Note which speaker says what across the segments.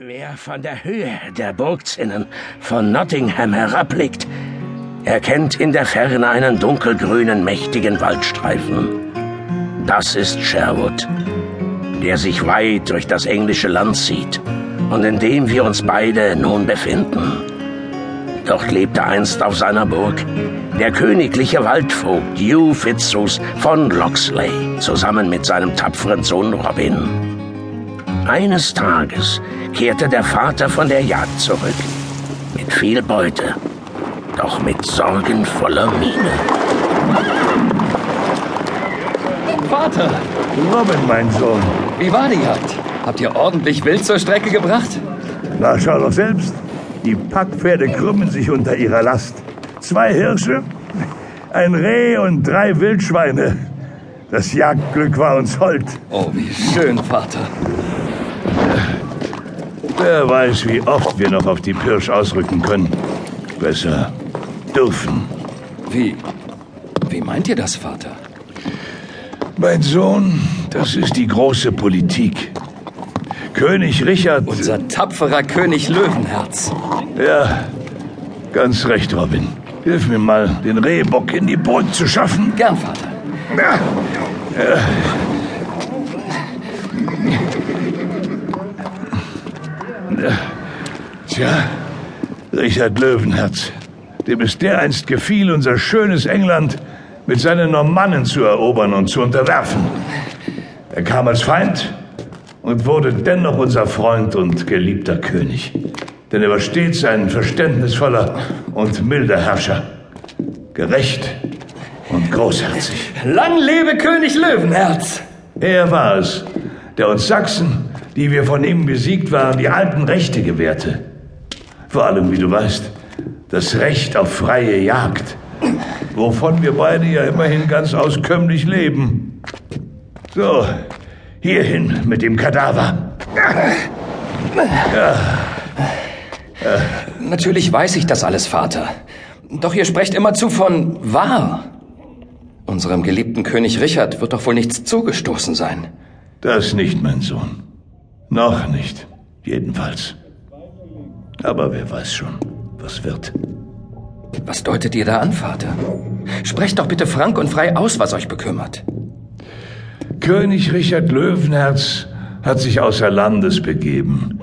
Speaker 1: Wer von der Höhe der Burgzinnen von Nottingham herabblickt, erkennt in der Ferne einen dunkelgrünen, mächtigen Waldstreifen. Das ist Sherwood, der sich weit durch das englische Land zieht und in dem wir uns beide nun befinden. Dort lebte einst auf seiner Burg der königliche Waldvogt Hugh Fitzhugh von Loxley zusammen mit seinem tapferen Sohn Robin. Eines Tages kehrte der Vater von der Jagd zurück. Mit viel Beute, doch mit sorgenvoller Miene.
Speaker 2: Vater!
Speaker 3: Robin, mein Sohn.
Speaker 2: Wie war die Jagd? Habt ihr ordentlich Wild zur Strecke gebracht?
Speaker 3: Na, schau doch selbst. Die Packpferde krümmen sich unter ihrer Last. Zwei Hirsche, ein Reh und drei Wildschweine. Das Jagdglück war uns hold.
Speaker 2: Oh, wie schön, Vater.
Speaker 3: Wer weiß, wie oft wir noch auf die Pirsch ausrücken können. Besser dürfen.
Speaker 2: Wie. Wie meint ihr das, Vater?
Speaker 3: Mein Sohn, das ist die große Politik. König Richard.
Speaker 2: Unser tapferer König Löwenherz.
Speaker 3: Ja, ganz recht, Robin. Hilf mir mal, den Rehbock in die Burg zu schaffen.
Speaker 2: Gern, Vater.
Speaker 3: Ja. Ja. Tja, Richard Löwenherz, dem es dereinst gefiel, unser schönes England mit seinen Normannen zu erobern und zu unterwerfen. Er kam als Feind und wurde dennoch unser Freund und geliebter König. Denn er war stets ein verständnisvoller und milder Herrscher. Gerecht und großherzig.
Speaker 2: Lang lebe König Löwenherz!
Speaker 3: Er war es, der uns Sachsen, die wir von ihm besiegt waren, die alten Rechte gewährte. Vor allem, wie du weißt, das Recht auf freie Jagd, wovon wir beide ja immerhin ganz auskömmlich leben. So, hierhin mit dem Kadaver.
Speaker 2: Ja. Natürlich weiß ich das alles, Vater. Doch ihr sprecht immerzu von wahr. Unserem geliebten König Richard wird doch wohl nichts zugestoßen sein.
Speaker 3: Das nicht, mein Sohn. Noch nicht, jedenfalls. Aber wer weiß schon, was wird.
Speaker 2: Was deutet ihr da an, Vater? Sprecht doch bitte frank und frei aus, was euch bekümmert.
Speaker 3: König Richard Löwenherz hat sich außer Landes begeben,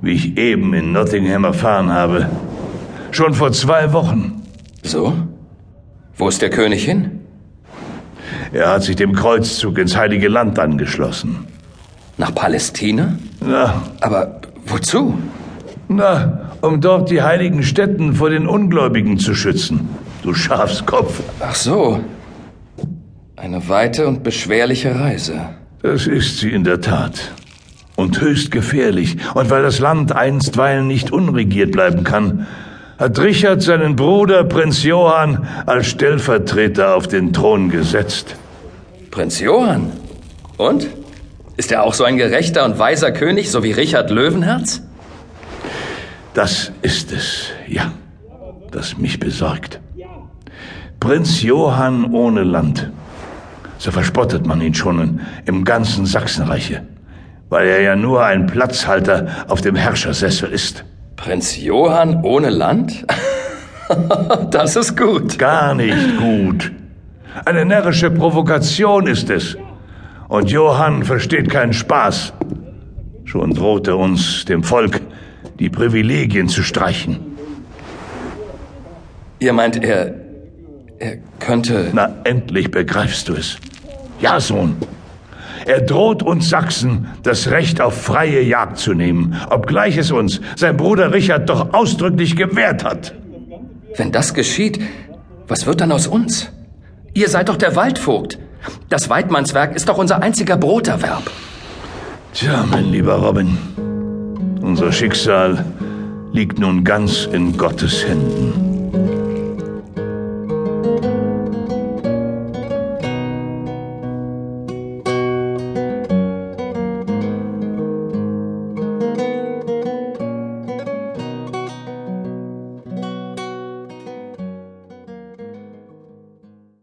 Speaker 3: wie ich eben in Nottingham erfahren habe. Schon vor zwei Wochen.
Speaker 2: So? Wo ist der König hin?
Speaker 3: Er hat sich dem Kreuzzug ins Heilige Land angeschlossen.
Speaker 2: Nach Palästina?
Speaker 3: Na.
Speaker 2: Aber wozu?
Speaker 3: Na, um dort die heiligen Stätten vor den Ungläubigen zu schützen. Du Schafskopf.
Speaker 2: Ach so. Eine weite und beschwerliche Reise.
Speaker 3: Das ist sie in der Tat. Und höchst gefährlich. Und weil das Land einstweilen nicht unregiert bleiben kann, hat Richard seinen Bruder Prinz Johann als Stellvertreter auf den Thron gesetzt.
Speaker 2: Prinz Johann? Und? Ist er auch so ein gerechter und weiser König, so wie Richard Löwenherz?
Speaker 3: Das ist es, ja, das mich besorgt. Prinz Johann ohne Land. So verspottet man ihn schon im ganzen Sachsenreiche, weil er ja nur ein Platzhalter auf dem Herrschersessel ist.
Speaker 2: Prinz Johann ohne Land? das ist gut.
Speaker 3: Gar nicht gut. Eine närrische Provokation ist es. Und Johann versteht keinen Spaß. Schon droht er uns, dem Volk, die Privilegien zu streichen.
Speaker 2: Ihr meint, er. er könnte.
Speaker 3: Na, endlich begreifst du es. Ja, Sohn. Er droht uns Sachsen, das Recht auf freie Jagd zu nehmen, obgleich es uns sein Bruder Richard doch ausdrücklich gewährt hat.
Speaker 2: Wenn das geschieht, was wird dann aus uns? Ihr seid doch der Waldvogt. Das Weidmannswerk ist doch unser einziger Broterwerb.
Speaker 3: Tja, mein lieber Robin, unser Schicksal liegt nun ganz in Gottes Händen.